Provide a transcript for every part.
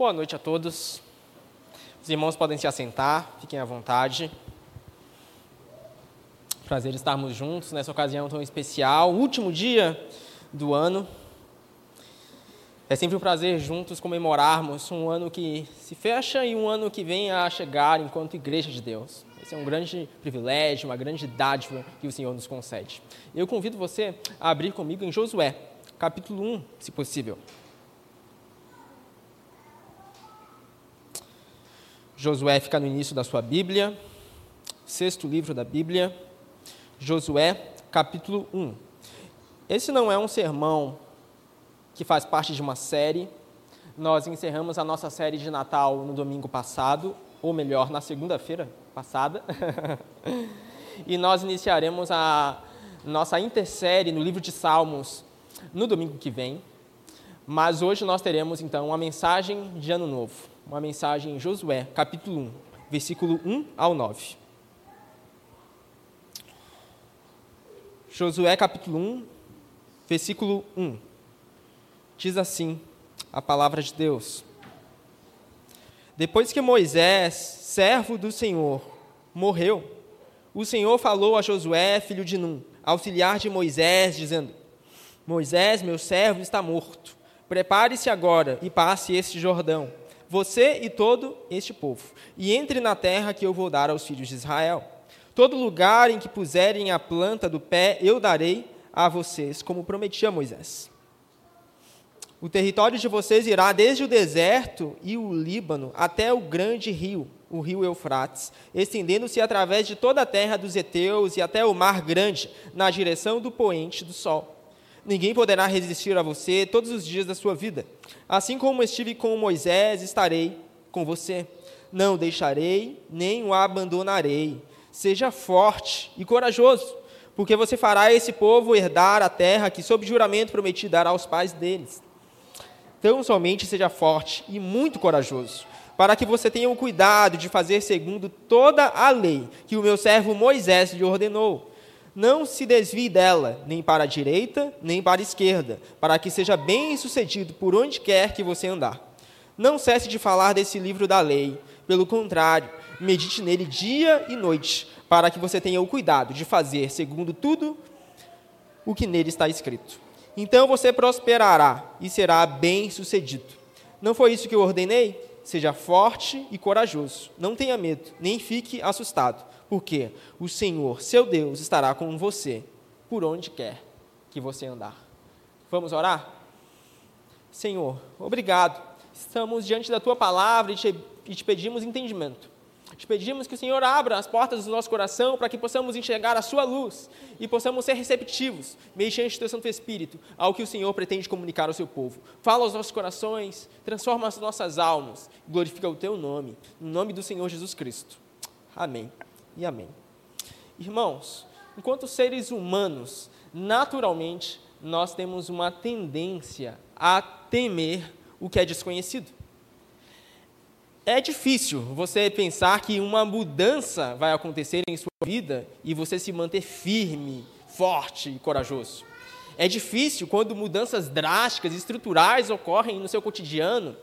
Boa noite a todos. Os irmãos podem se assentar, fiquem à vontade. Prazer estarmos juntos nessa ocasião tão especial, último dia do ano. É sempre um prazer juntos comemorarmos um ano que se fecha e um ano que vem a chegar enquanto Igreja de Deus. Esse é um grande privilégio, uma grande dádiva que o Senhor nos concede. Eu convido você a abrir comigo em Josué, capítulo 1, se possível. Josué fica no início da sua Bíblia, sexto livro da Bíblia, Josué, capítulo 1. Esse não é um sermão que faz parte de uma série. Nós encerramos a nossa série de Natal no domingo passado, ou melhor, na segunda-feira passada. e nós iniciaremos a nossa intersérie no livro de Salmos no domingo que vem. Mas hoje nós teremos então uma mensagem de Ano Novo uma mensagem em Josué, capítulo 1, versículo 1 ao 9. Josué, capítulo 1, versículo 1. Diz assim a palavra de Deus: Depois que Moisés, servo do Senhor, morreu, o Senhor falou a Josué, filho de Num, auxiliar de Moisés, dizendo: Moisés, meu servo, está morto. Prepare-se agora e passe este Jordão você e todo este povo, e entre na terra que eu vou dar aos filhos de Israel. Todo lugar em que puserem a planta do pé, eu darei a vocês, como prometi a Moisés. O território de vocês irá desde o deserto e o Líbano até o grande rio, o rio Eufrates, estendendo-se através de toda a terra dos heteus e até o mar grande, na direção do poente do sol. Ninguém poderá resistir a você todos os dias da sua vida. Assim como estive com Moisés, estarei com você. Não o deixarei, nem o abandonarei. Seja forte e corajoso, porque você fará esse povo herdar a terra que, sob juramento, prometi dar aos pais deles. Então, somente seja forte e muito corajoso, para que você tenha o cuidado de fazer segundo toda a lei que o meu servo Moisés lhe ordenou não se desvie dela, nem para a direita, nem para a esquerda, para que seja bem sucedido por onde quer que você andar. Não cesse de falar desse livro da lei, pelo contrário, medite nele dia e noite, para que você tenha o cuidado de fazer segundo tudo o que nele está escrito. Então você prosperará e será bem sucedido. Não foi isso que eu ordenei? Seja forte e corajoso. Não tenha medo, nem fique assustado porque o Senhor, seu Deus, estará com você por onde quer que você andar. Vamos orar? Senhor, obrigado. Estamos diante da tua palavra e te, e te pedimos entendimento. Te pedimos que o Senhor abra as portas do nosso coração para que possamos enxergar a Sua luz e possamos ser receptivos, mediante o Teu Santo Espírito, ao que o Senhor pretende comunicar ao Seu povo. Fala aos nossos corações, transforma as nossas almas, glorifica o Teu nome, no nome do Senhor Jesus Cristo. Amém e amém. Irmãos, enquanto seres humanos, naturalmente, nós temos uma tendência a temer o que é desconhecido. É difícil você pensar que uma mudança vai acontecer em sua vida e você se manter firme, forte e corajoso. É difícil quando mudanças drásticas, estruturais ocorrem no seu cotidiano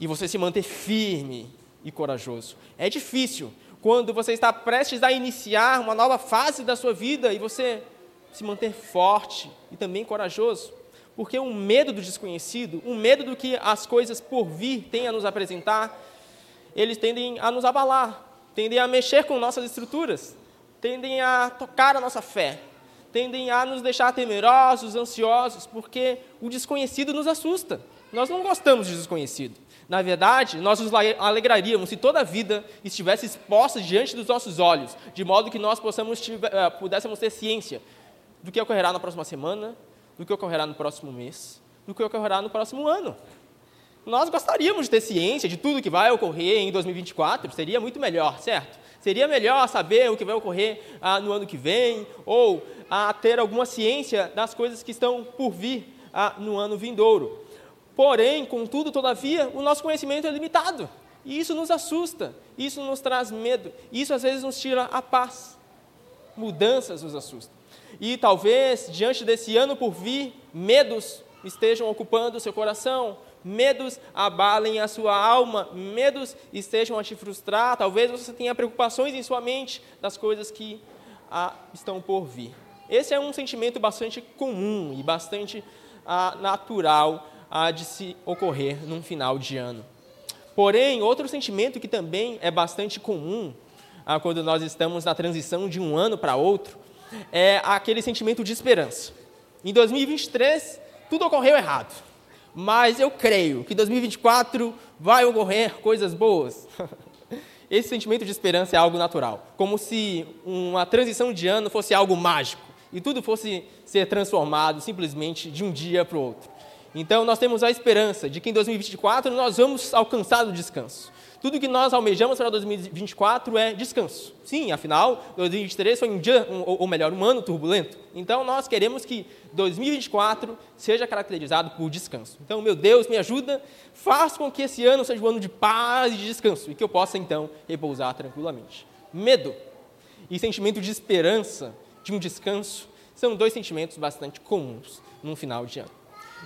e você se manter firme e corajoso. É difícil quando você está prestes a iniciar uma nova fase da sua vida e você se manter forte e também corajoso. Porque o um medo do desconhecido, o um medo do que as coisas por vir têm a nos apresentar, eles tendem a nos abalar, tendem a mexer com nossas estruturas, tendem a tocar a nossa fé, tendem a nos deixar temerosos, ansiosos, porque o desconhecido nos assusta. Nós não gostamos de desconhecido. Na verdade, nós nos alegraríamos se toda a vida estivesse exposta diante dos nossos olhos, de modo que nós possamos, eh, pudéssemos ter ciência do que ocorrerá na próxima semana, do que ocorrerá no próximo mês, do que ocorrerá no próximo ano. Nós gostaríamos de ter ciência de tudo que vai ocorrer em 2024, seria muito melhor, certo? Seria melhor saber o que vai ocorrer ah, no ano que vem, ou ah, ter alguma ciência das coisas que estão por vir ah, no ano vindouro. Porém, contudo, todavia, o nosso conhecimento é limitado. E isso nos assusta, isso nos traz medo, isso às vezes nos tira a paz. Mudanças nos assustam. E talvez, diante desse ano por vir, medos estejam ocupando o seu coração, medos abalem a sua alma, medos estejam a te frustrar, talvez você tenha preocupações em sua mente das coisas que ah, estão por vir. Esse é um sentimento bastante comum e bastante ah, natural ah, de se ocorrer num final de ano. Porém, outro sentimento que também é bastante comum ah, quando nós estamos na transição de um ano para outro é aquele sentimento de esperança. Em 2023, tudo ocorreu errado, mas eu creio que em 2024 vai ocorrer coisas boas. Esse sentimento de esperança é algo natural, como se uma transição de ano fosse algo mágico e tudo fosse ser transformado simplesmente de um dia para o outro. Então, nós temos a esperança de que em 2024 nós vamos alcançar o descanso. Tudo que nós almejamos para 2024 é descanso. Sim, afinal, 2023 foi um dia, um, ou melhor, um ano turbulento. Então, nós queremos que 2024 seja caracterizado por descanso. Então, meu Deus, me ajuda, faça com que esse ano seja um ano de paz e de descanso e que eu possa, então, repousar tranquilamente. Medo e sentimento de esperança, de um descanso, são dois sentimentos bastante comuns num final de ano.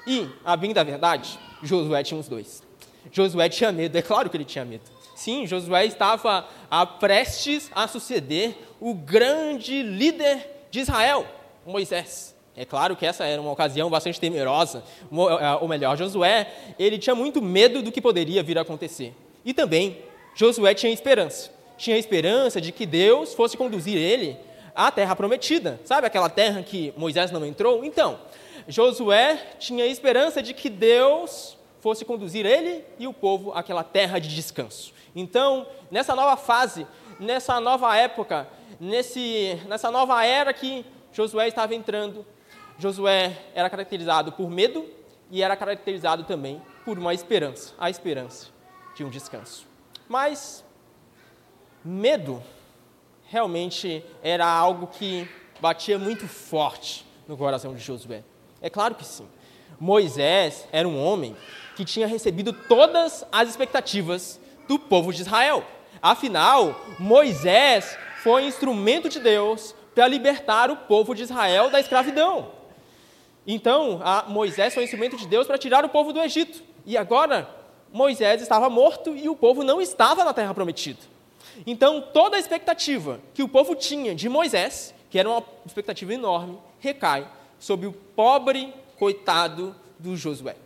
E, a bem da verdade, Josué tinha os dois. Josué tinha medo, é claro que ele tinha medo. Sim, Josué estava a prestes a suceder o grande líder de Israel, Moisés. É claro que essa era uma ocasião bastante temerosa, eh, ou melhor, Josué, ele tinha muito medo do que poderia vir a acontecer. E também, Josué tinha esperança. Tinha esperança de que Deus fosse conduzir ele à terra prometida. Sabe aquela terra que Moisés não entrou? Então, Josué tinha esperança de que Deus fosse conduzir ele e o povo àquela terra de descanso. Então, nessa nova fase, nessa nova época, nesse, nessa nova era que Josué estava entrando, Josué era caracterizado por medo e era caracterizado também por uma esperança, a esperança de um descanso. Mas medo realmente era algo que batia muito forte no coração de Josué. É claro que sim. Moisés era um homem que tinha recebido todas as expectativas do povo de Israel. Afinal, Moisés foi instrumento de Deus para libertar o povo de Israel da escravidão. Então, Moisés foi instrumento de Deus para tirar o povo do Egito. E agora, Moisés estava morto e o povo não estava na terra prometida. Então, toda a expectativa que o povo tinha de Moisés, que era uma expectativa enorme, recai sobre o pobre coitado do Josué.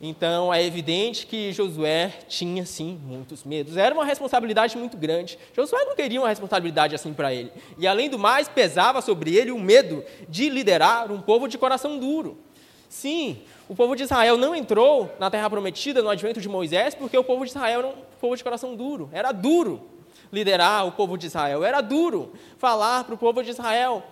Então é evidente que Josué tinha sim muitos medos. Era uma responsabilidade muito grande. Josué não queria uma responsabilidade assim para ele. E além do mais, pesava sobre ele o medo de liderar um povo de coração duro. Sim, o povo de Israel não entrou na terra prometida no advento de Moisés porque o povo de Israel era um povo de coração duro. Era duro liderar o povo de Israel. Era duro falar para o povo de Israel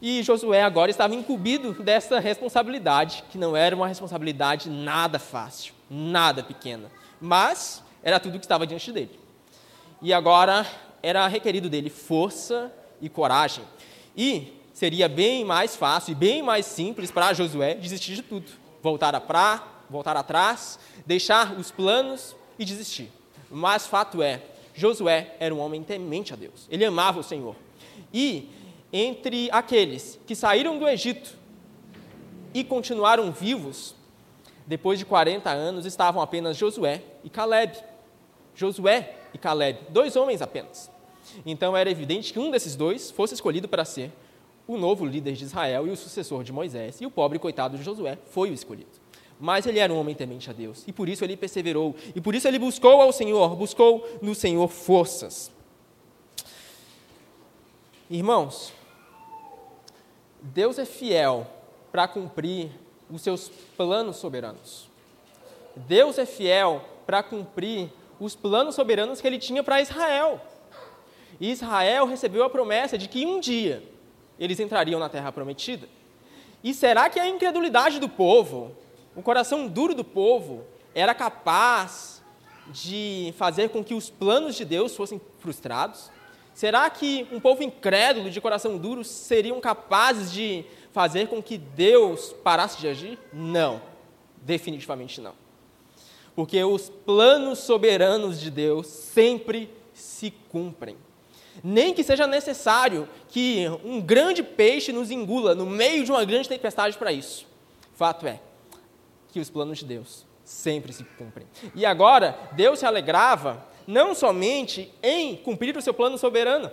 e Josué agora estava incumbido dessa responsabilidade, que não era uma responsabilidade nada fácil, nada pequena, mas era tudo que estava diante dele. E agora era requerido dele força e coragem. E seria bem mais fácil e bem mais simples para Josué desistir de tudo, voltar a pra, voltar atrás, deixar os planos e desistir. Mas fato é, Josué era um homem temente a Deus. Ele amava o Senhor. E entre aqueles que saíram do Egito e continuaram vivos, depois de 40 anos, estavam apenas Josué e Caleb. Josué e Caleb, dois homens apenas. Então era evidente que um desses dois fosse escolhido para ser o novo líder de Israel e o sucessor de Moisés, e o pobre coitado de Josué foi o escolhido. Mas ele era um homem temente a Deus, e por isso ele perseverou, e por isso ele buscou ao Senhor, buscou no Senhor forças. Irmãos, Deus é fiel para cumprir os seus planos soberanos. Deus é fiel para cumprir os planos soberanos que ele tinha para Israel. E Israel recebeu a promessa de que um dia eles entrariam na terra prometida. E será que a incredulidade do povo, o coração duro do povo, era capaz de fazer com que os planos de Deus fossem frustrados? Será que um povo incrédulo, de coração duro, seriam capazes de fazer com que Deus parasse de agir? Não, definitivamente não. Porque os planos soberanos de Deus sempre se cumprem. Nem que seja necessário que um grande peixe nos engula no meio de uma grande tempestade para isso. Fato é que os planos de Deus sempre se cumprem. E agora, Deus se alegrava não somente em cumprir o seu plano soberano,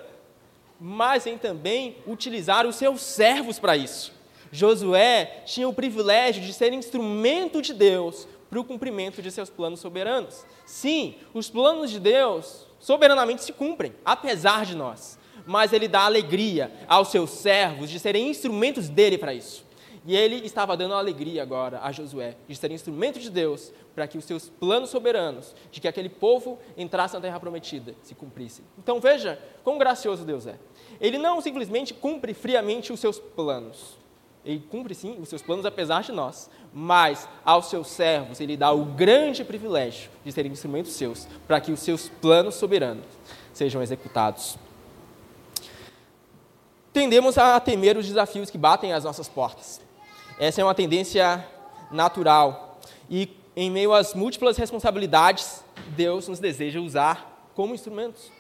mas em também utilizar os seus servos para isso. Josué tinha o privilégio de ser instrumento de Deus para o cumprimento de seus planos soberanos. Sim, os planos de Deus soberanamente se cumprem, apesar de nós, mas ele dá alegria aos seus servos de serem instrumentos dele para isso. E ele estava dando alegria agora a Josué de ser instrumento de Deus para que os seus planos soberanos, de que aquele povo entrasse na terra prometida, se cumprissem. Então veja quão gracioso Deus é. Ele não simplesmente cumpre friamente os seus planos. Ele cumpre sim os seus planos apesar de nós, mas aos seus servos ele dá o grande privilégio de serem instrumentos seus para que os seus planos soberanos sejam executados. Tendemos a temer os desafios que batem às nossas portas. Essa é uma tendência natural. E em meio às múltiplas responsabilidades, Deus nos deseja usar como instrumentos.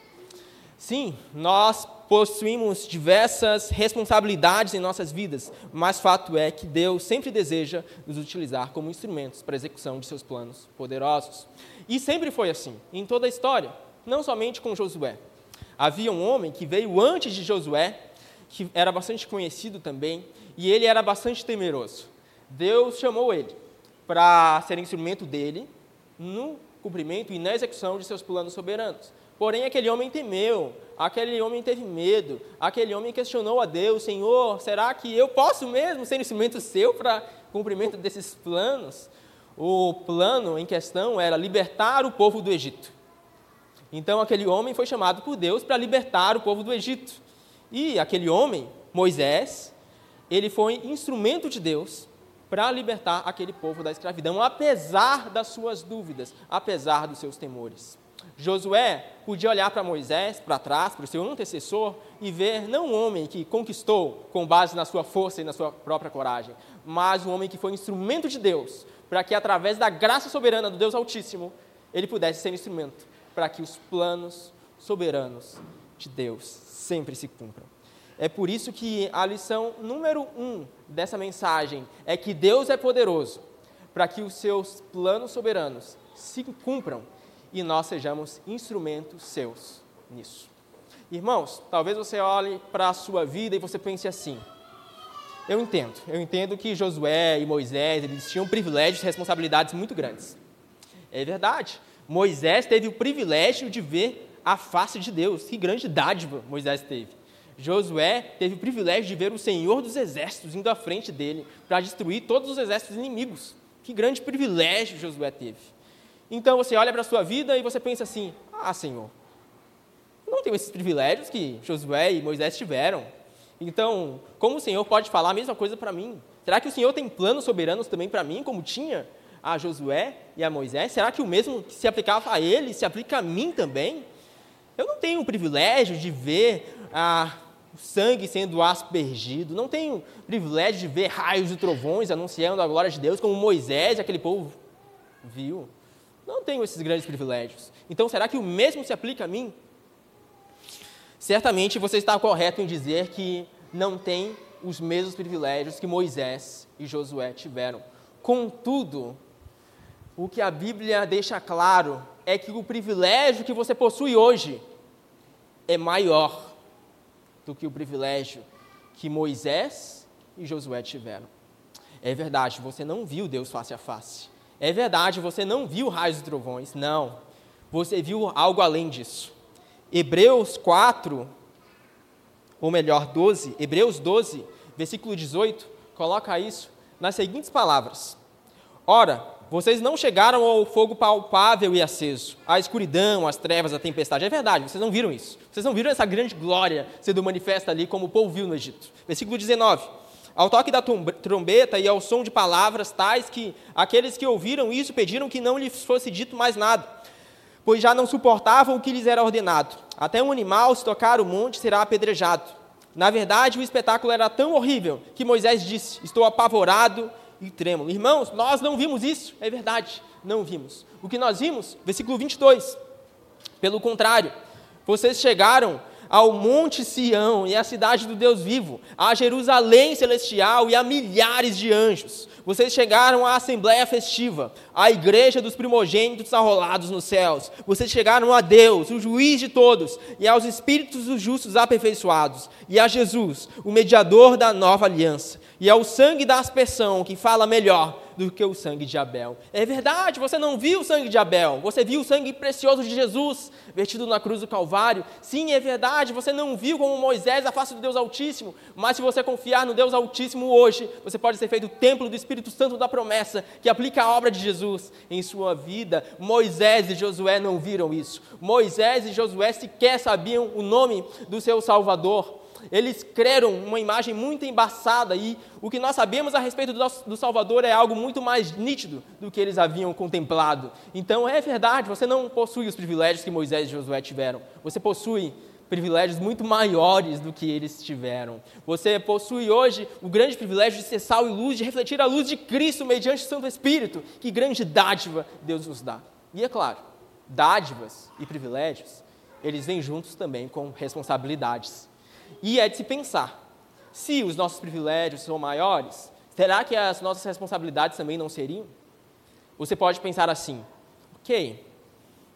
Sim, nós possuímos diversas responsabilidades em nossas vidas, mas fato é que Deus sempre deseja nos utilizar como instrumentos para a execução de seus planos poderosos. E sempre foi assim, em toda a história, não somente com Josué. Havia um homem que veio antes de Josué, que era bastante conhecido também, e ele era bastante temeroso. Deus chamou ele para ser instrumento dele no cumprimento e na execução de seus planos soberanos. Porém, aquele homem temeu, aquele homem teve medo, aquele homem questionou a Deus: Senhor, será que eu posso mesmo ser instrumento seu para cumprimento desses planos? O plano em questão era libertar o povo do Egito. Então, aquele homem foi chamado por Deus para libertar o povo do Egito. E aquele homem, Moisés, ele foi instrumento de Deus para libertar aquele povo da escravidão, apesar das suas dúvidas, apesar dos seus temores. Josué podia olhar para Moisés, para trás, para o seu antecessor, e ver não um homem que conquistou com base na sua força e na sua própria coragem, mas um homem que foi instrumento de Deus, para que através da graça soberana do Deus Altíssimo, ele pudesse ser instrumento para que os planos soberanos de Deus sempre se cumpram. É por isso que a lição número um dessa mensagem é que Deus é poderoso para que os seus planos soberanos se cumpram e nós sejamos instrumentos seus nisso. Irmãos, talvez você olhe para a sua vida e você pense assim: eu entendo, eu entendo que Josué e Moisés eles tinham privilégios e responsabilidades muito grandes. É verdade. Moisés teve o privilégio de ver a face de Deus. Que grande dádiva Moisés teve. Josué teve o privilégio de ver o Senhor dos Exércitos indo à frente dele para destruir todos os exércitos inimigos. Que grande privilégio Josué teve. Então você olha para a sua vida e você pensa assim: Ah, Senhor, não tenho esses privilégios que Josué e Moisés tiveram. Então, como o Senhor pode falar a mesma coisa para mim? Será que o Senhor tem planos soberanos também para mim, como tinha a Josué e a Moisés? Será que o mesmo que se aplicava a ele se aplica a mim também? Eu não tenho o privilégio de ver a sangue sendo aspergido, não tenho o privilégio de ver raios e trovões anunciando a glória de Deus, como Moisés aquele povo viu. Não tenho esses grandes privilégios. Então, será que o mesmo se aplica a mim? Certamente você está correto em dizer que não tem os mesmos privilégios que Moisés e Josué tiveram. Contudo, o que a Bíblia deixa claro é que o privilégio que você possui hoje é maior do que o privilégio que Moisés e Josué tiveram. É verdade, você não viu Deus face a face. É verdade, você não viu raios e trovões. Não. Você viu algo além disso. Hebreus 4, ou melhor, 12, Hebreus 12, versículo 18, coloca isso nas seguintes palavras: Ora, vocês não chegaram ao fogo palpável e aceso, à escuridão, às trevas, à tempestade. É verdade, vocês não viram isso. Vocês não viram essa grande glória sendo manifesta ali como o povo viu no Egito. Versículo 19. Ao toque da trombeta e ao som de palavras tais que aqueles que ouviram isso pediram que não lhes fosse dito mais nada, pois já não suportavam o que lhes era ordenado. Até um animal, se tocar o monte, será apedrejado. Na verdade, o espetáculo era tão horrível que Moisés disse: Estou apavorado e trêmulo. Irmãos, nós não vimos isso, é verdade, não vimos. O que nós vimos, versículo 22, pelo contrário, vocês chegaram ao Monte Sião e à cidade do Deus vivo, a Jerusalém celestial e a milhares de anjos. Vocês chegaram à Assembleia Festiva, à Igreja dos Primogênitos arrolados nos céus. Vocês chegaram a Deus, o juiz de todos, e aos Espíritos dos justos aperfeiçoados, e a Jesus, o mediador da nova aliança, e ao sangue da aspersão, que fala melhor do que o sangue de Abel. É verdade, você não viu o sangue de Abel, você viu o sangue precioso de Jesus vertido na cruz do Calvário. Sim, é verdade, você não viu como Moisés a face do Deus Altíssimo, mas se você confiar no Deus Altíssimo hoje, você pode ser feito o templo do Espírito Santo da promessa, que aplica a obra de Jesus em sua vida. Moisés e Josué não viram isso. Moisés e Josué sequer sabiam o nome do seu Salvador eles creram uma imagem muito embaçada e o que nós sabemos a respeito do Salvador é algo muito mais nítido do que eles haviam contemplado. Então é verdade, você não possui os privilégios que Moisés e Josué tiveram. Você possui privilégios muito maiores do que eles tiveram. Você possui hoje o grande privilégio de ser sal e luz, de refletir a luz de Cristo mediante o Santo Espírito. Que grande dádiva Deus nos dá. E é claro, dádivas e privilégios, eles vêm juntos também com responsabilidades. E é de se pensar: se os nossos privilégios são maiores, será que as nossas responsabilidades também não seriam? Você pode pensar assim: ok,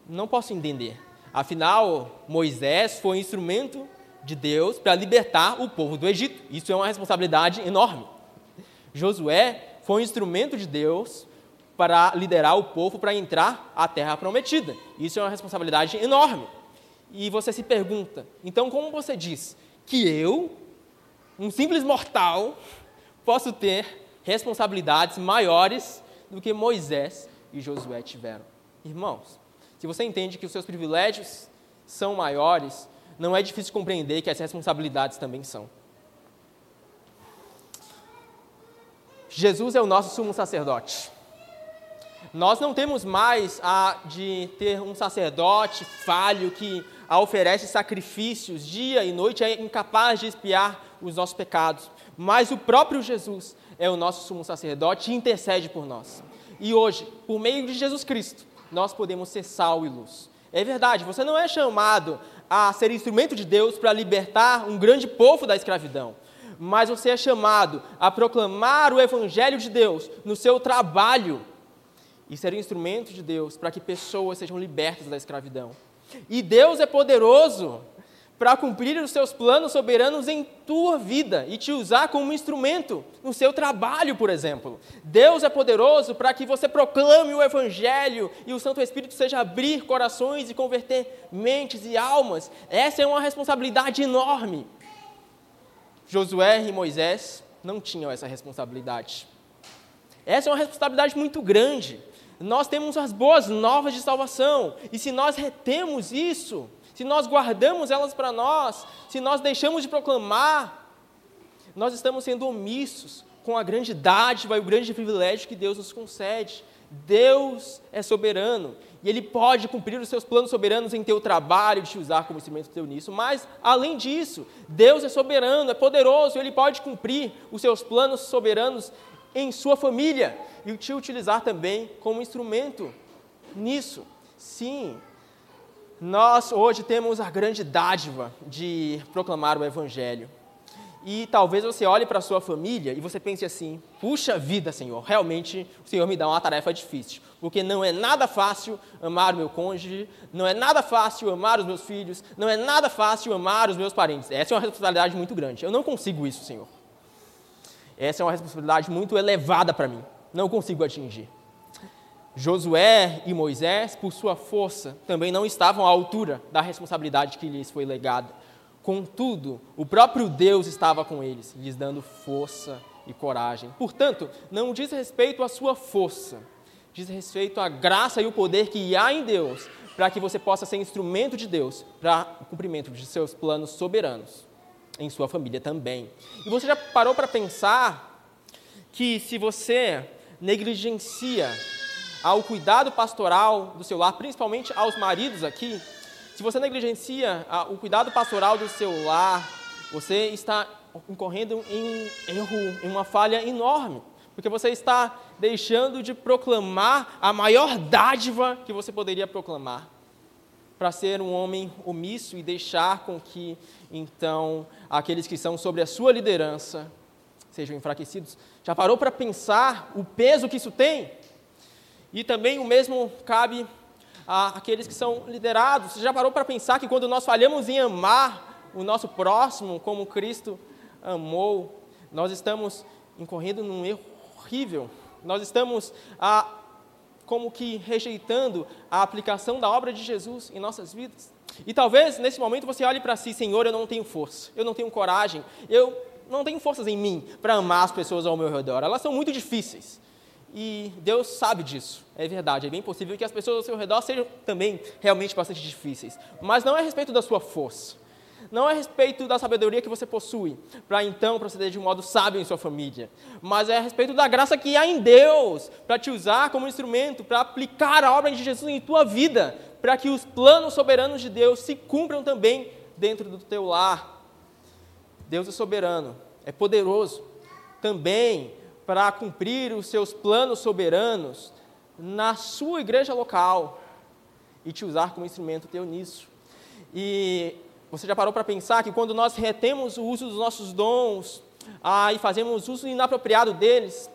não posso entender. Afinal, Moisés foi um instrumento de Deus para libertar o povo do Egito. Isso é uma responsabilidade enorme. Josué foi um instrumento de Deus para liderar o povo para entrar à terra prometida. Isso é uma responsabilidade enorme. E você se pergunta: então, como você diz que eu, um simples mortal, posso ter responsabilidades maiores do que Moisés e Josué tiveram. Irmãos, se você entende que os seus privilégios são maiores, não é difícil compreender que as responsabilidades também são. Jesus é o nosso sumo sacerdote. Nós não temos mais a de ter um sacerdote falho que oferece sacrifícios dia e noite, é incapaz de expiar os nossos pecados. Mas o próprio Jesus é o nosso sumo sacerdote e intercede por nós. E hoje, por meio de Jesus Cristo, nós podemos ser sal e luz. É verdade, você não é chamado a ser instrumento de Deus para libertar um grande povo da escravidão, mas você é chamado a proclamar o Evangelho de Deus no seu trabalho e ser instrumento de Deus para que pessoas sejam libertas da escravidão. E Deus é poderoso para cumprir os seus planos soberanos em tua vida e te usar como instrumento no seu trabalho, por exemplo. Deus é poderoso para que você proclame o Evangelho e o Santo Espírito seja abrir corações e converter mentes e almas. Essa é uma responsabilidade enorme. Josué e Moisés não tinham essa responsabilidade. Essa é uma responsabilidade muito grande nós temos as boas novas de salvação. E se nós retemos isso, se nós guardamos elas para nós, se nós deixamos de proclamar, nós estamos sendo omissos com a grande dádiva e o grande privilégio que Deus nos concede. Deus é soberano e Ele pode cumprir os seus planos soberanos em teu trabalho, te usar como instrumento teu nisso. Mas, além disso, Deus é soberano, é poderoso, Ele pode cumprir os seus planos soberanos em sua família e te utilizar também como instrumento nisso. Sim, nós hoje temos a grande dádiva de proclamar o Evangelho. E talvez você olhe para a sua família e você pense assim: puxa vida, Senhor, realmente o Senhor me dá uma tarefa difícil, porque não é nada fácil amar o meu cônjuge, não é nada fácil amar os meus filhos, não é nada fácil amar os meus parentes. Essa é uma responsabilidade muito grande. Eu não consigo isso, Senhor. Essa é uma responsabilidade muito elevada para mim. Não consigo atingir. Josué e Moisés, por sua força, também não estavam à altura da responsabilidade que lhes foi legada. Contudo, o próprio Deus estava com eles, lhes dando força e coragem. Portanto, não diz respeito à sua força, diz respeito à graça e o poder que há em Deus para que você possa ser instrumento de Deus para o cumprimento de seus planos soberanos em sua família também. E você já parou para pensar que se você negligencia ao cuidado pastoral do seu lar, principalmente aos maridos aqui, se você negligencia o cuidado pastoral do seu lar, você está incorrendo em um erro, em uma falha enorme, porque você está deixando de proclamar a maior dádiva que você poderia proclamar. para ser um homem omisso e deixar com que, então, aqueles que são sobre a sua liderança sejam enfraquecidos? Já parou para pensar o peso que isso tem? E também o mesmo cabe àqueles que são liderados. Você já parou para pensar que quando nós falhamos em amar o nosso próximo como Cristo amou, nós estamos incorrendo num erro horrível. Nós estamos ah, como que rejeitando a aplicação da obra de Jesus em nossas vidas. E talvez nesse momento você olhe para si, Senhor, eu não tenho força, eu não tenho coragem, eu não tenho forças em mim para amar as pessoas ao meu redor. Elas são muito difíceis. E Deus sabe disso, é verdade. É bem possível que as pessoas ao seu redor sejam também realmente bastante difíceis. Mas não é a respeito da sua força. Não é a respeito da sabedoria que você possui, para então proceder de um modo sábio em sua família. Mas é a respeito da graça que há em Deus, para te usar como instrumento, para aplicar a obra de Jesus em tua vida, para que os planos soberanos de Deus se cumpram também dentro do teu lar. Deus é soberano, é poderoso também para cumprir os seus planos soberanos na sua igreja local e te usar como instrumento teu nisso. E você já parou para pensar que quando nós retemos o uso dos nossos dons ah, e fazemos uso inapropriado deles,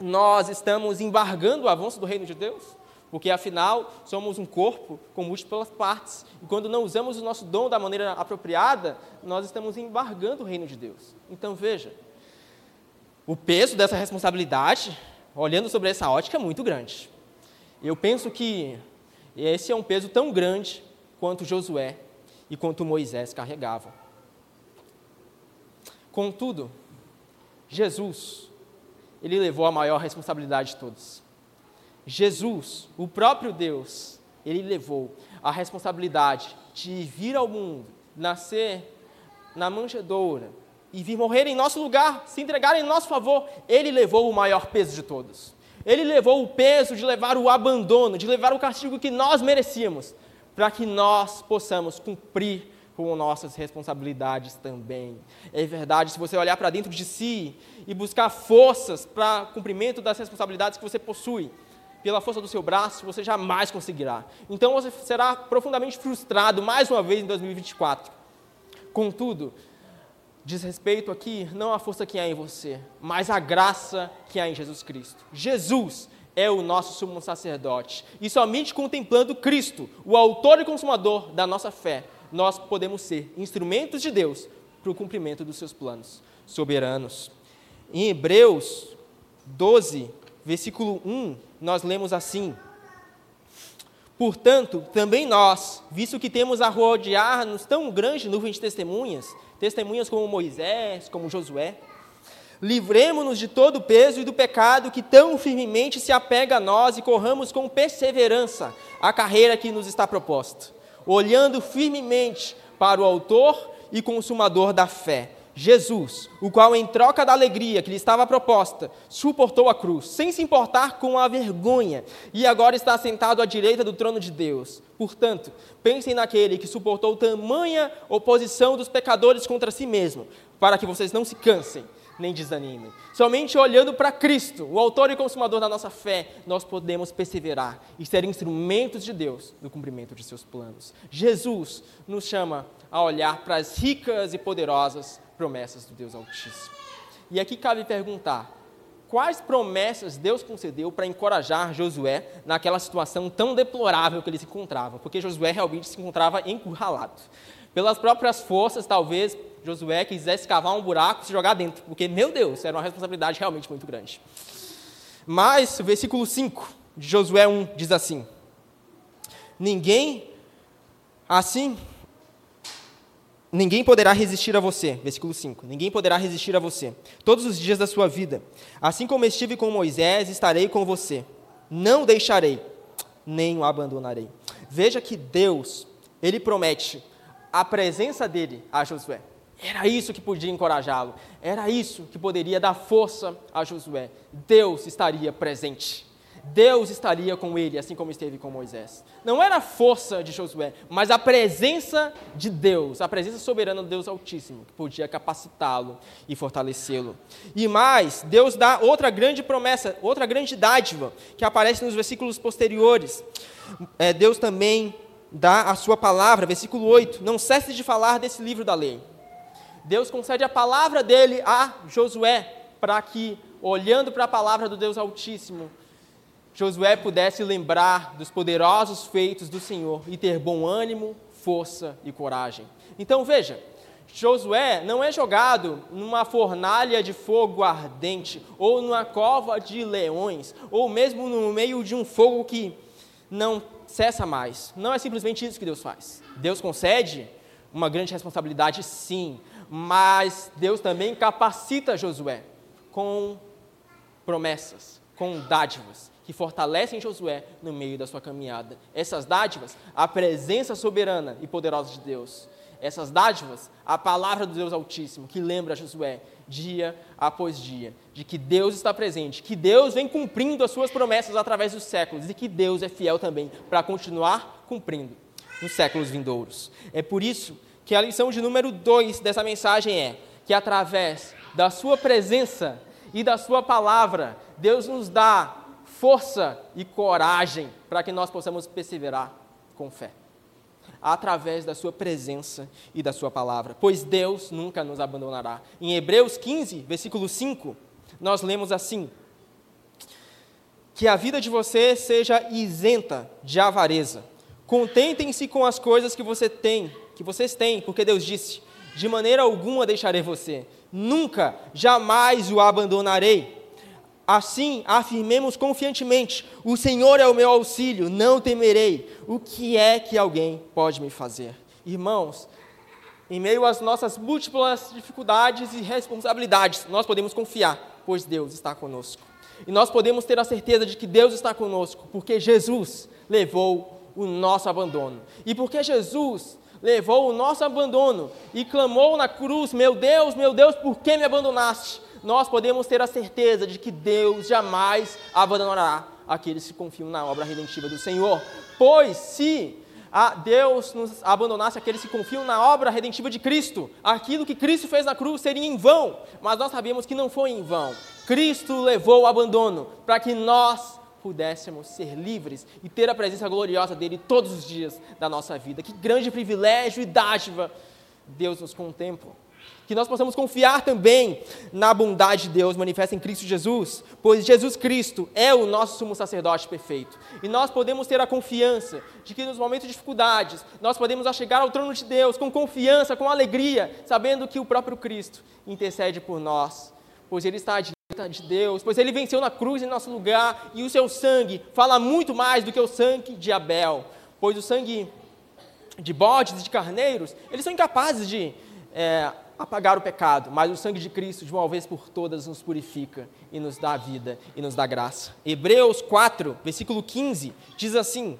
nós estamos embargando o avanço do reino de Deus? Porque afinal somos um corpo com múltiplas partes. E quando não usamos o nosso dom da maneira apropriada, nós estamos embargando o reino de Deus. Então veja, o peso dessa responsabilidade, olhando sobre essa ótica, é muito grande. Eu penso que esse é um peso tão grande quanto Josué e quanto Moisés carregavam. Contudo, Jesus, ele levou a maior responsabilidade de todos. Jesus, o próprio Deus, ele levou a responsabilidade de vir ao mundo, nascer na manjedoura, e vir morrer em nosso lugar, se entregar em nosso favor, ele levou o maior peso de todos. Ele levou o peso de levar o abandono, de levar o castigo que nós merecíamos, para que nós possamos cumprir com nossas responsabilidades também. É verdade, se você olhar para dentro de si e buscar forças para cumprimento das responsabilidades que você possui, pela força do seu braço, você jamais conseguirá. Então você será profundamente frustrado mais uma vez em 2024. Contudo, diz respeito aqui não à força que há em você, mas à graça que há em Jesus Cristo. Jesus é o nosso sumo sacerdote. E somente contemplando Cristo, o autor e consumador da nossa fé, nós podemos ser instrumentos de Deus para o cumprimento dos seus planos soberanos. Em Hebreus 12, versículo 1, nós lemos assim: Portanto, também nós, visto que temos a rodear-nos tão grande nuvem de testemunhas, testemunhas como Moisés, como Josué. Livremos-nos de todo o peso e do pecado que tão firmemente se apega a nós e corramos com perseverança a carreira que nos está proposta, olhando firmemente para o Autor e Consumador da fé, Jesus, o qual, em troca da alegria que lhe estava proposta, suportou a cruz, sem se importar com a vergonha, e agora está sentado à direita do trono de Deus. Portanto, pensem naquele que suportou tamanha oposição dos pecadores contra si mesmo, para que vocês não se cansem nem desanimem. Somente olhando para Cristo, o autor e consumador da nossa fé, nós podemos perseverar e ser instrumentos de Deus no cumprimento de seus planos. Jesus nos chama a olhar para as ricas e poderosas promessas do Deus Altíssimo. E aqui cabe perguntar: quais promessas Deus concedeu para encorajar Josué naquela situação tão deplorável que ele se encontrava? Porque Josué realmente se encontrava encurralado. Pelas próprias forças, talvez Josué quisesse cavar um buraco e se jogar dentro, porque, meu Deus, era uma responsabilidade realmente muito grande. Mas o versículo 5 de Josué 1 diz assim: Ninguém assim Ninguém poderá resistir a você. Versículo 5. Ninguém poderá resistir a você. Todos os dias da sua vida. Assim como estive com Moisés, estarei com você. Não deixarei, nem o abandonarei. Veja que Deus, Ele promete a presença dele a Josué. Era isso que podia encorajá-lo. Era isso que poderia dar força a Josué. Deus estaria presente. Deus estaria com ele, assim como esteve com Moisés. Não era a força de Josué, mas a presença de Deus, a presença soberana do Deus Altíssimo, que podia capacitá-lo e fortalecê-lo. E mais, Deus dá outra grande promessa, outra grande dádiva, que aparece nos versículos posteriores. É, Deus também dá a sua palavra, versículo 8, não cesse de falar desse livro da lei. Deus concede a palavra dele a Josué, para que, olhando para a palavra do Deus Altíssimo, Josué pudesse lembrar dos poderosos feitos do Senhor e ter bom ânimo, força e coragem. Então veja, Josué não é jogado numa fornalha de fogo ardente, ou numa cova de leões, ou mesmo no meio de um fogo que não cessa mais. Não é simplesmente isso que Deus faz. Deus concede uma grande responsabilidade, sim, mas Deus também capacita Josué com promessas, com dádivas que fortalecem Josué no meio da sua caminhada. Essas dádivas, a presença soberana e poderosa de Deus. Essas dádivas, a palavra do Deus Altíssimo, que lembra Josué, dia após dia, de que Deus está presente, que Deus vem cumprindo as suas promessas através dos séculos e que Deus é fiel também para continuar cumprindo nos séculos vindouros. É por isso que a lição de número 2 dessa mensagem é que através da sua presença e da sua palavra, Deus nos dá força e coragem para que nós possamos perseverar com fé. Através da sua presença e da sua palavra, pois Deus nunca nos abandonará. Em Hebreus 15, versículo 5, nós lemos assim: Que a vida de você seja isenta de avareza. Contentem-se com as coisas que você tem, que vocês têm, porque Deus disse: De maneira alguma deixarei você, nunca, jamais o abandonarei. Assim, afirmemos confiantemente: O Senhor é o meu auxílio, não temerei. O que é que alguém pode me fazer? Irmãos, em meio às nossas múltiplas dificuldades e responsabilidades, nós podemos confiar, pois Deus está conosco. E nós podemos ter a certeza de que Deus está conosco, porque Jesus levou o nosso abandono. E porque Jesus levou o nosso abandono e clamou na cruz: Meu Deus, meu Deus, por que me abandonaste? nós podemos ter a certeza de que Deus jamais abandonará aqueles que confiam na obra redentiva do Senhor. Pois se Deus nos abandonasse aqueles que confiam na obra redentiva de Cristo, aquilo que Cristo fez na cruz seria em vão, mas nós sabemos que não foi em vão. Cristo levou o abandono para que nós pudéssemos ser livres e ter a presença gloriosa dele todos os dias da nossa vida. Que grande privilégio e dádiva Deus nos contempla que nós possamos confiar também na bondade de Deus manifesta em Cristo Jesus, pois Jesus Cristo é o nosso sumo sacerdote perfeito. E nós podemos ter a confiança de que nos momentos de dificuldades, nós podemos chegar ao trono de Deus com confiança, com alegria, sabendo que o próprio Cristo intercede por nós, pois Ele está direita de Deus, pois Ele venceu na cruz em nosso lugar e o seu sangue fala muito mais do que o sangue de Abel, pois o sangue de bodes e de carneiros, eles são incapazes de é, apagar o pecado, mas o sangue de Cristo, de uma vez por todas, nos purifica e nos dá vida e nos dá graça. Hebreus 4, versículo 15, diz assim: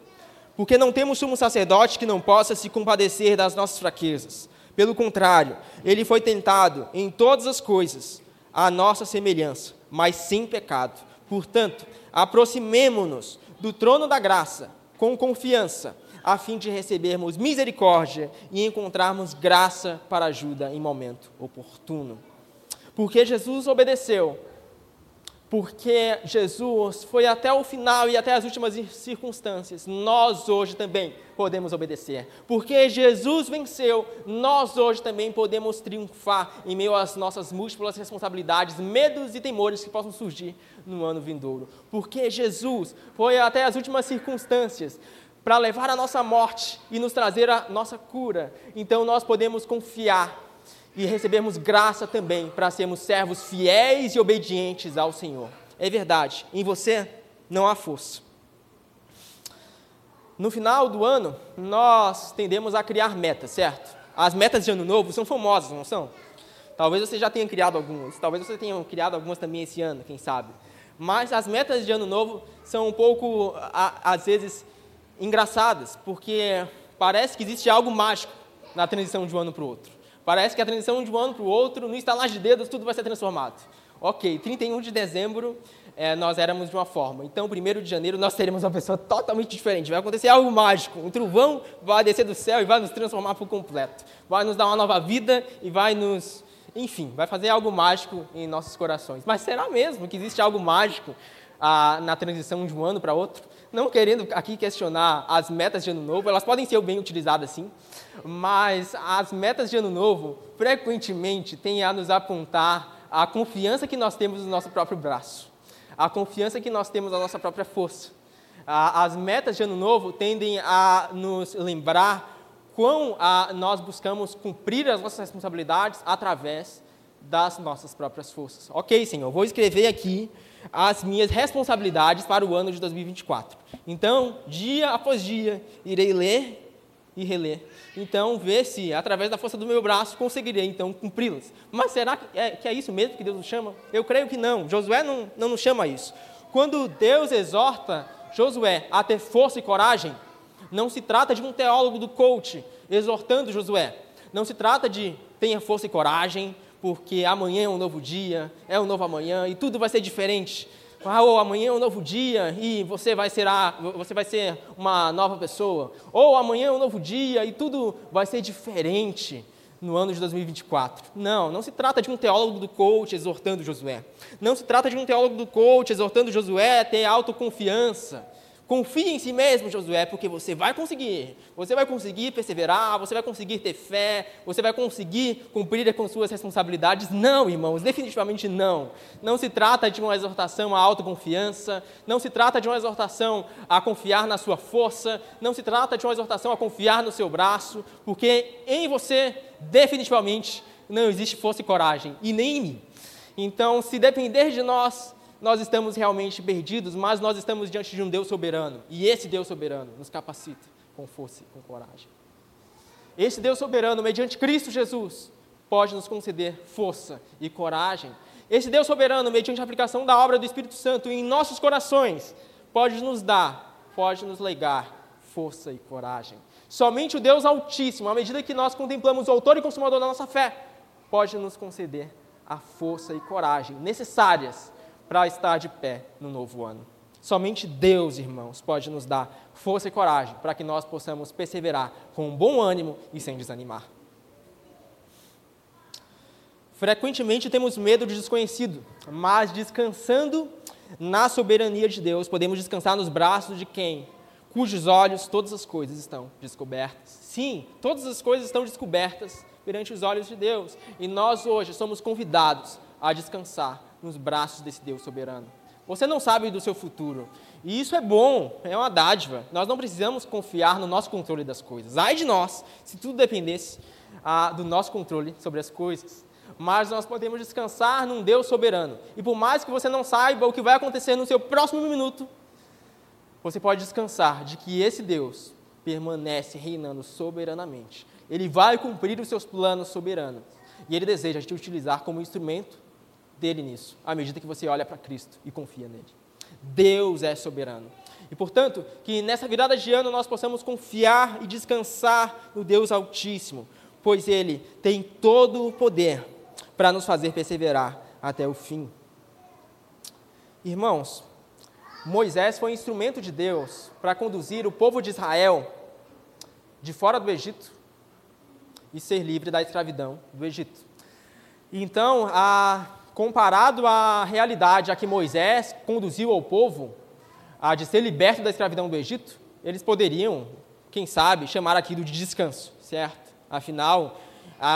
Porque não temos sumo sacerdote que não possa se compadecer das nossas fraquezas. Pelo contrário, ele foi tentado em todas as coisas, à nossa semelhança, mas sem pecado. Portanto, aproximemo-nos do trono da graça com confiança a fim de recebermos misericórdia e encontrarmos graça para ajuda em momento oportuno. Porque Jesus obedeceu, porque Jesus foi até o final e até as últimas circunstâncias, nós hoje também podemos obedecer. Porque Jesus venceu, nós hoje também podemos triunfar em meio às nossas múltiplas responsabilidades, medos e temores que possam surgir no ano vindouro. Porque Jesus foi até as últimas circunstâncias, para levar a nossa morte e nos trazer a nossa cura. Então nós podemos confiar e recebermos graça também para sermos servos fiéis e obedientes ao Senhor. É verdade, em você não há força. No final do ano, nós tendemos a criar metas, certo? As metas de ano novo são famosas, não são? Talvez você já tenha criado algumas, talvez você tenha criado algumas também esse ano, quem sabe. Mas as metas de ano novo são um pouco, às vezes, engraçadas, porque parece que existe algo mágico na transição de um ano para o outro. Parece que a transição de um ano para o outro, no instalar de dedos, tudo vai ser transformado. Ok, 31 de dezembro é, nós éramos de uma forma, então 1 de janeiro nós teremos uma pessoa totalmente diferente. Vai acontecer algo mágico, um trovão vai descer do céu e vai nos transformar por completo. Vai nos dar uma nova vida e vai nos. Enfim, vai fazer algo mágico em nossos corações. Mas será mesmo que existe algo mágico ah, na transição de um ano para outro. Não querendo aqui questionar as metas de ano novo, elas podem ser bem utilizadas sim, mas as metas de ano novo frequentemente têm a nos apontar a confiança que nós temos no nosso próprio braço, a confiança que nós temos na nossa própria força. As metas de ano novo tendem a nos lembrar quão nós buscamos cumprir as nossas responsabilidades através das nossas próprias forças. Ok, Senhor, vou escrever aqui as minhas responsabilidades para o ano de 2024. Então, dia após dia, irei ler e reler. Então, ver se, através da força do meu braço, conseguirei, então, cumpri-las. Mas será que é, que é, isso mesmo que Deus nos chama? Eu creio que não. Josué não, não nos chama a isso. Quando Deus exorta Josué a ter força e coragem, não se trata de um teólogo do coach exortando Josué. Não se trata de tenha força e coragem, porque amanhã é um novo dia, é um novo amanhã e tudo vai ser diferente. Ah, ou amanhã é um novo dia e você vai, ser a, você vai ser uma nova pessoa. Ou amanhã é um novo dia e tudo vai ser diferente no ano de 2024. Não, não se trata de um teólogo do coach exortando Josué. Não se trata de um teólogo do coach exortando Josué a ter autoconfiança. Confie em si mesmo, Josué, porque você vai conseguir. Você vai conseguir perseverar, você vai conseguir ter fé, você vai conseguir cumprir com suas responsabilidades. Não, irmãos, definitivamente não. Não se trata de uma exortação à autoconfiança, não se trata de uma exortação a confiar na sua força, não se trata de uma exortação a confiar no seu braço, porque em você, definitivamente, não existe força e coragem, e nem em mim. Então, se depender de nós, nós estamos realmente perdidos, mas nós estamos diante de um Deus soberano. E esse Deus soberano nos capacita com força e com coragem. Esse Deus soberano, mediante Cristo Jesus, pode nos conceder força e coragem. Esse Deus soberano, mediante a aplicação da obra do Espírito Santo em nossos corações, pode nos dar, pode nos legar força e coragem. Somente o Deus Altíssimo, à medida que nós contemplamos o autor e consumador da nossa fé, pode nos conceder a força e coragem necessárias para estar de pé no novo ano. Somente Deus, irmãos, pode nos dar força e coragem para que nós possamos perseverar com bom ânimo e sem desanimar. Frequentemente temos medo de desconhecido, mas descansando na soberania de Deus, podemos descansar nos braços de quem? Cujos olhos todas as coisas estão descobertas. Sim, todas as coisas estão descobertas perante os olhos de Deus. E nós hoje somos convidados a descansar nos braços desse Deus soberano. Você não sabe do seu futuro. E isso é bom, é uma dádiva. Nós não precisamos confiar no nosso controle das coisas. Ai de nós, se tudo dependesse ah, do nosso controle sobre as coisas. Mas nós podemos descansar num Deus soberano. E por mais que você não saiba o que vai acontecer no seu próximo minuto, você pode descansar de que esse Deus permanece reinando soberanamente. Ele vai cumprir os seus planos soberanos. E ele deseja te utilizar como instrumento dele nisso, à medida que você olha para Cristo e confia nele. Deus é soberano. E, portanto, que nessa virada de ano nós possamos confiar e descansar no Deus Altíssimo, pois Ele tem todo o poder para nos fazer perseverar até o fim. Irmãos, Moisés foi instrumento de Deus para conduzir o povo de Israel de fora do Egito e ser livre da escravidão do Egito. Então, a comparado à realidade a que Moisés conduziu ao povo, a de ser liberto da escravidão do Egito, eles poderiam, quem sabe, chamar aquilo de descanso, certo? Afinal,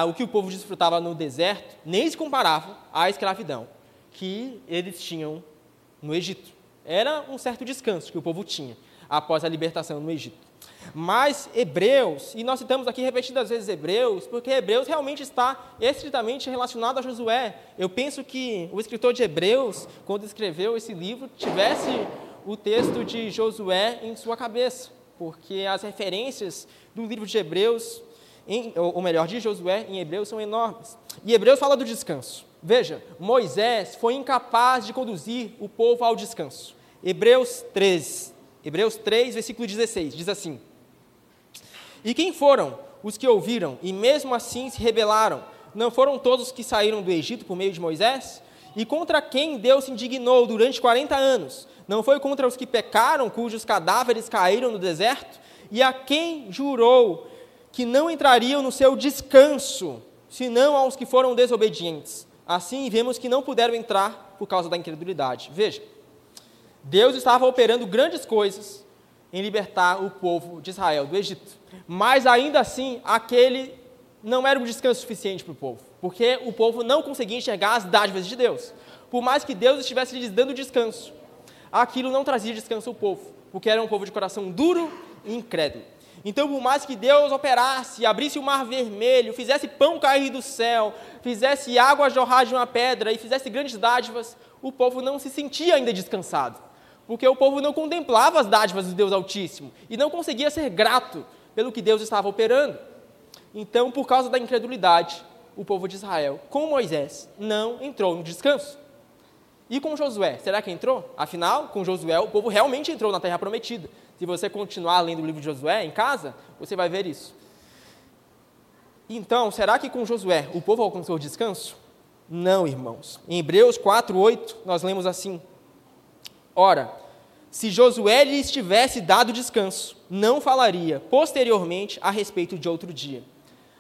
o que o povo desfrutava no deserto nem se comparava à escravidão que eles tinham no Egito. Era um certo descanso que o povo tinha após a libertação no Egito. Mas Hebreus, e nós citamos aqui repetidas vezes Hebreus, porque Hebreus realmente está estritamente relacionado a Josué. Eu penso que o escritor de Hebreus, quando escreveu esse livro, tivesse o texto de Josué em sua cabeça, porque as referências do livro de Hebreus, em, ou melhor, de Josué em Hebreus são enormes. E Hebreus fala do descanso. Veja, Moisés foi incapaz de conduzir o povo ao descanso. Hebreus 3, Hebreus 3, versículo 16, diz assim: E quem foram os que ouviram e mesmo assim se rebelaram? Não foram todos os que saíram do Egito por meio de Moisés? E contra quem Deus se indignou durante 40 anos? Não foi contra os que pecaram, cujos cadáveres caíram no deserto? E a quem jurou que não entrariam no seu descanso, senão aos que foram desobedientes? Assim vemos que não puderam entrar por causa da incredulidade. Veja, Deus estava operando grandes coisas em libertar o povo de Israel do Egito. Mas ainda assim, aquele não era um descanso suficiente para o povo, porque o povo não conseguia enxergar as dádivas de Deus. Por mais que Deus estivesse lhes dando descanso, aquilo não trazia descanso ao povo, porque era um povo de coração duro e incrédulo. Então, por mais que Deus operasse, abrisse o mar vermelho, fizesse pão cair do céu, fizesse água jorrar de uma pedra e fizesse grandes dádivas, o povo não se sentia ainda descansado, porque o povo não contemplava as dádivas do Deus Altíssimo e não conseguia ser grato pelo que Deus estava operando. Então, por causa da incredulidade, o povo de Israel, com Moisés, não entrou no descanso. E com Josué, será que entrou? Afinal, com Josué, o povo realmente entrou na terra prometida. Se você continuar lendo o livro de Josué em casa, você vai ver isso. Então, será que com Josué o povo alcançou descanso? Não, irmãos. Em Hebreus 4:8 nós lemos assim: Ora, se Josué lhes tivesse dado descanso, não falaria posteriormente a respeito de outro dia.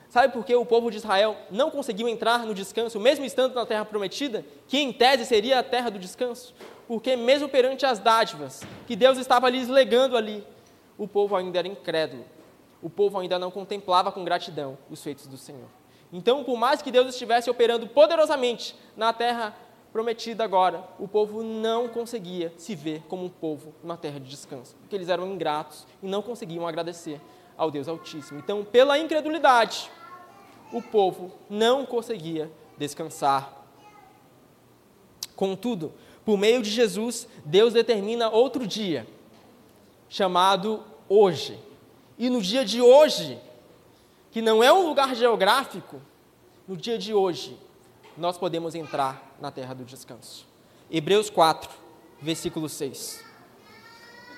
Sabe por que o povo de Israel não conseguiu entrar no descanso, mesmo estando na terra prometida, que em tese seria a terra do descanso? Porque, mesmo perante as dádivas que Deus estava lhes legando ali, o povo ainda era incrédulo. O povo ainda não contemplava com gratidão os feitos do Senhor. Então, por mais que Deus estivesse operando poderosamente na terra prometida agora, o povo não conseguia se ver como um povo numa terra de descanso, porque eles eram ingratos e não conseguiam agradecer ao Deus Altíssimo. Então, pela incredulidade, o povo não conseguia descansar. Contudo, por meio de Jesus, Deus determina outro dia, chamado hoje. E no dia de hoje, que não é um lugar geográfico, no dia de hoje, nós podemos entrar na terra do descanso. Hebreus 4, versículo 6.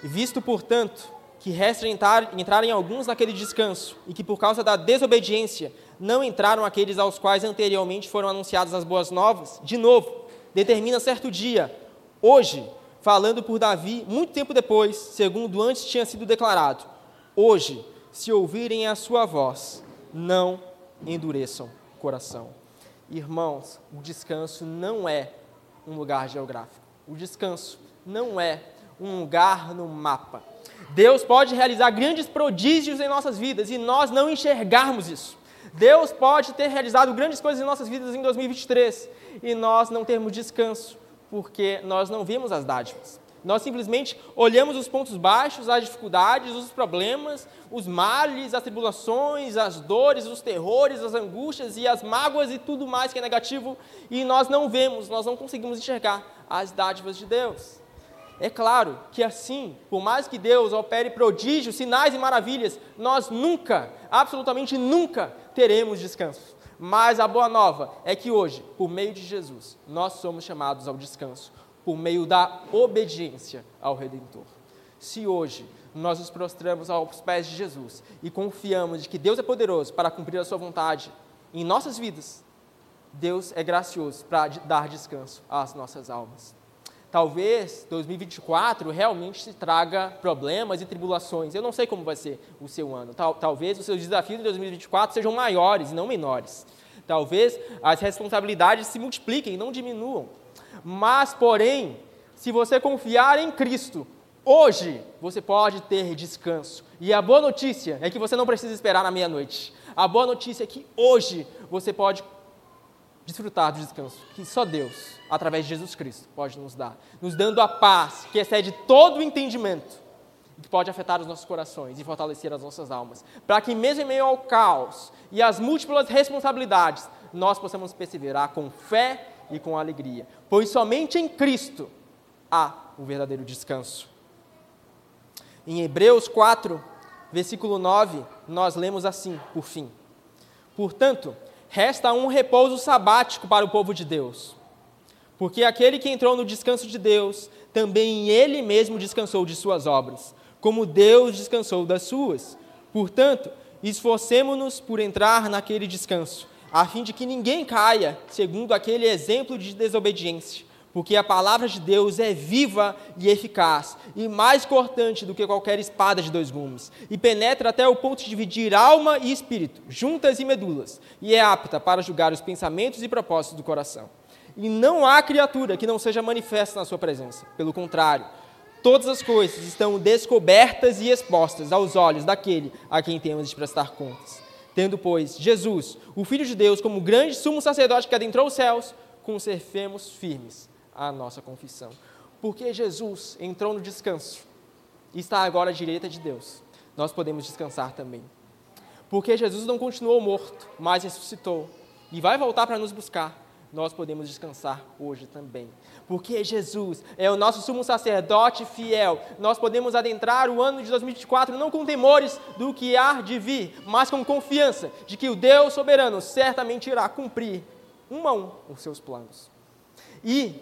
Visto, portanto, que resta entrar, entrarem alguns naquele descanso, e que por causa da desobediência não entraram aqueles aos quais anteriormente foram anunciadas as boas novas, de novo, determina certo dia, hoje, falando por Davi, muito tempo depois, segundo antes tinha sido declarado: Hoje, se ouvirem a sua voz, não endureçam o coração. Irmãos, o descanso não é um lugar geográfico. O descanso não é um lugar no mapa. Deus pode realizar grandes prodígios em nossas vidas e nós não enxergarmos isso. Deus pode ter realizado grandes coisas em nossas vidas em 2023 e nós não termos descanso, porque nós não vemos as dádivas. Nós simplesmente olhamos os pontos baixos, as dificuldades, os problemas, os males, as tribulações, as dores, os terrores, as angústias e as mágoas e tudo mais que é negativo, e nós não vemos, nós não conseguimos enxergar as dádivas de Deus. É claro que assim, por mais que Deus opere prodígios, sinais e maravilhas, nós nunca, absolutamente nunca, teremos descanso. Mas a boa nova é que hoje, por meio de Jesus, nós somos chamados ao descanso, por meio da obediência ao Redentor. Se hoje nós nos prostramos aos pés de Jesus e confiamos de que Deus é poderoso para cumprir a sua vontade em nossas vidas, Deus é gracioso para dar descanso às nossas almas. Talvez 2024 realmente se traga problemas e tribulações. Eu não sei como vai ser o seu ano. Tal, talvez os seus desafios de 2024 sejam maiores e não menores. Talvez as responsabilidades se multipliquem, não diminuam. Mas, porém, se você confiar em Cristo, hoje você pode ter descanso. E a boa notícia é que você não precisa esperar na meia-noite. A boa notícia é que hoje você pode desfrutar do descanso que só Deus, através de Jesus Cristo, pode nos dar, nos dando a paz que excede todo o entendimento e que pode afetar os nossos corações e fortalecer as nossas almas, para que mesmo em meio ao caos e às múltiplas responsabilidades, nós possamos perseverar com fé e com alegria, pois somente em Cristo há o verdadeiro descanso. Em Hebreus 4, versículo 9, nós lemos assim, por fim: Portanto, resta um repouso sabático para o povo de Deus. Porque aquele que entrou no descanso de Deus, também ele mesmo descansou de suas obras, como Deus descansou das suas. Portanto, esforcemos-nos por entrar naquele descanso, a fim de que ninguém caia segundo aquele exemplo de desobediência porque a palavra de Deus é viva e eficaz, e mais cortante do que qualquer espada de dois gumes, e penetra até o ponto de dividir alma e espírito, juntas e medulas, e é apta para julgar os pensamentos e propósitos do coração. E não há criatura que não seja manifesta na sua presença. Pelo contrário, Todas as coisas estão descobertas e expostas aos olhos daquele a quem temos de prestar contas. Tendo, pois, Jesus, o Filho de Deus, como grande sumo sacerdote que adentrou os céus, conservemos firmes a nossa confissão. Porque Jesus entrou no descanso e está agora à direita de Deus, nós podemos descansar também. Porque Jesus não continuou morto, mas ressuscitou e vai voltar para nos buscar, nós podemos descansar hoje também. Porque Jesus é o nosso sumo sacerdote fiel, nós podemos adentrar o ano de 2024 não com temores do que há de vir, mas com confiança de que o Deus soberano certamente irá cumprir um a um os seus planos. E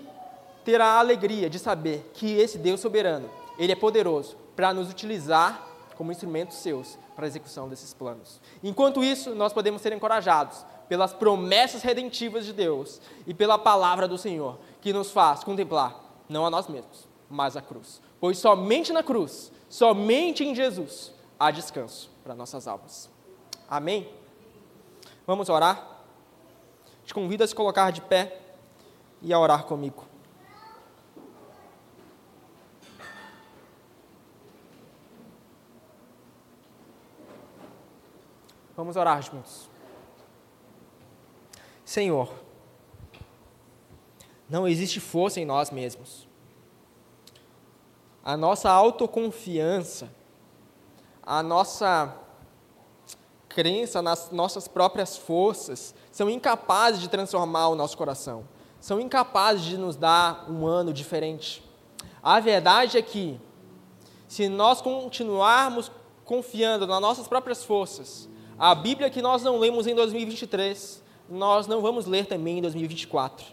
terá a alegria de saber que esse Deus soberano, ele é poderoso para nos utilizar como instrumentos seus para a execução desses planos. Enquanto isso, nós podemos ser encorajados pelas promessas redentivas de Deus e pela palavra do Senhor, que nos faz contemplar não a nós mesmos, mas a cruz. Pois somente na cruz, somente em Jesus, há descanso para nossas almas. Amém? Vamos orar? Te convido a se colocar de pé e a orar comigo. Vamos orar juntos. Senhor, não existe força em nós mesmos. A nossa autoconfiança, a nossa crença nas nossas próprias forças são incapazes de transformar o nosso coração, são incapazes de nos dar um ano diferente. A verdade é que, se nós continuarmos confiando nas nossas próprias forças, a Bíblia que nós não lemos em 2023 nós não vamos ler também em 2024.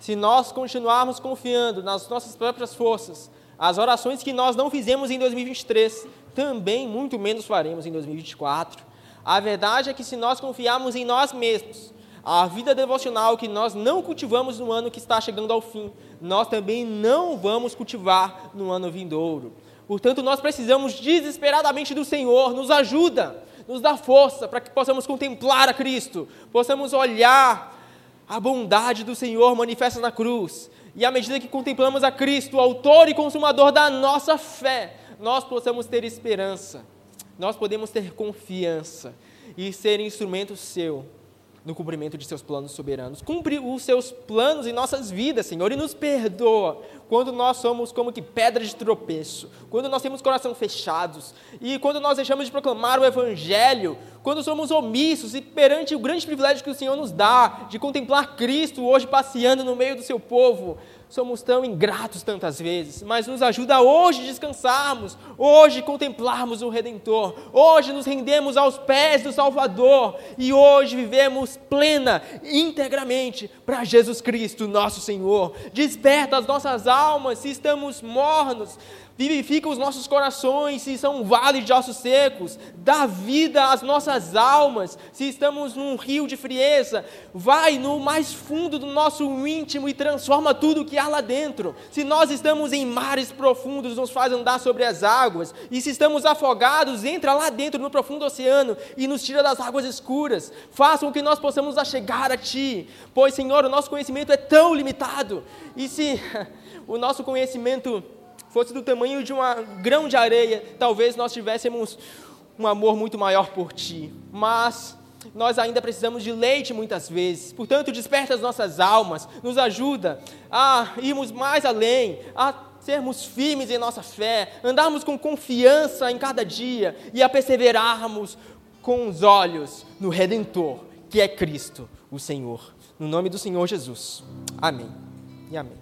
Se nós continuarmos confiando nas nossas próprias forças, as orações que nós não fizemos em 2023, também muito menos faremos em 2024. A verdade é que se nós confiarmos em nós mesmos, a vida devocional que nós não cultivamos no ano que está chegando ao fim, nós também não vamos cultivar no ano vindouro. Portanto, nós precisamos desesperadamente do Senhor, nos ajuda nos dá força para que possamos contemplar a Cristo, possamos olhar a bondade do Senhor manifesta na cruz. E à medida que contemplamos a Cristo, autor e consumador da nossa fé, nós possamos ter esperança, nós podemos ter confiança e ser instrumento seu no cumprimento de seus planos soberanos. Cumpre os seus planos em nossas vidas, Senhor, e nos perdoa quando nós somos como que pedra de tropeço, quando nós temos coração fechados e quando nós deixamos de proclamar o Evangelho, quando somos omissos e perante o grande privilégio que o Senhor nos dá de contemplar Cristo hoje passeando no meio do seu povo somos tão ingratos tantas vezes, mas nos ajuda hoje descansarmos, hoje contemplarmos o Redentor, hoje nos rendemos aos pés do Salvador e hoje vivemos plena, integramente para Jesus Cristo, nosso Senhor. Desperta as nossas almas se estamos mornos, vivifica os nossos corações se são um vale de ossos secos, dá vida às nossas almas se estamos num rio de frieza, vai no mais fundo do nosso íntimo e transforma tudo que há lá dentro. Se nós estamos em mares profundos, nos faz andar sobre as águas, e se estamos afogados, entra lá dentro no profundo oceano e nos tira das águas escuras. Faça com que nós possamos chegar a Ti, pois, Senhor, o nosso conhecimento é tão limitado, e se o nosso conhecimento fosse do tamanho de um grão de areia, talvez nós tivéssemos um amor muito maior por Ti. Mas nós ainda precisamos de leite muitas vezes. Portanto, desperta as nossas almas, nos ajuda a irmos mais além, a sermos firmes em nossa fé, andarmos com confiança em cada dia e a perseverarmos com os olhos no Redentor, que é Cristo, o Senhor. No nome do Senhor Jesus. Amém e amém.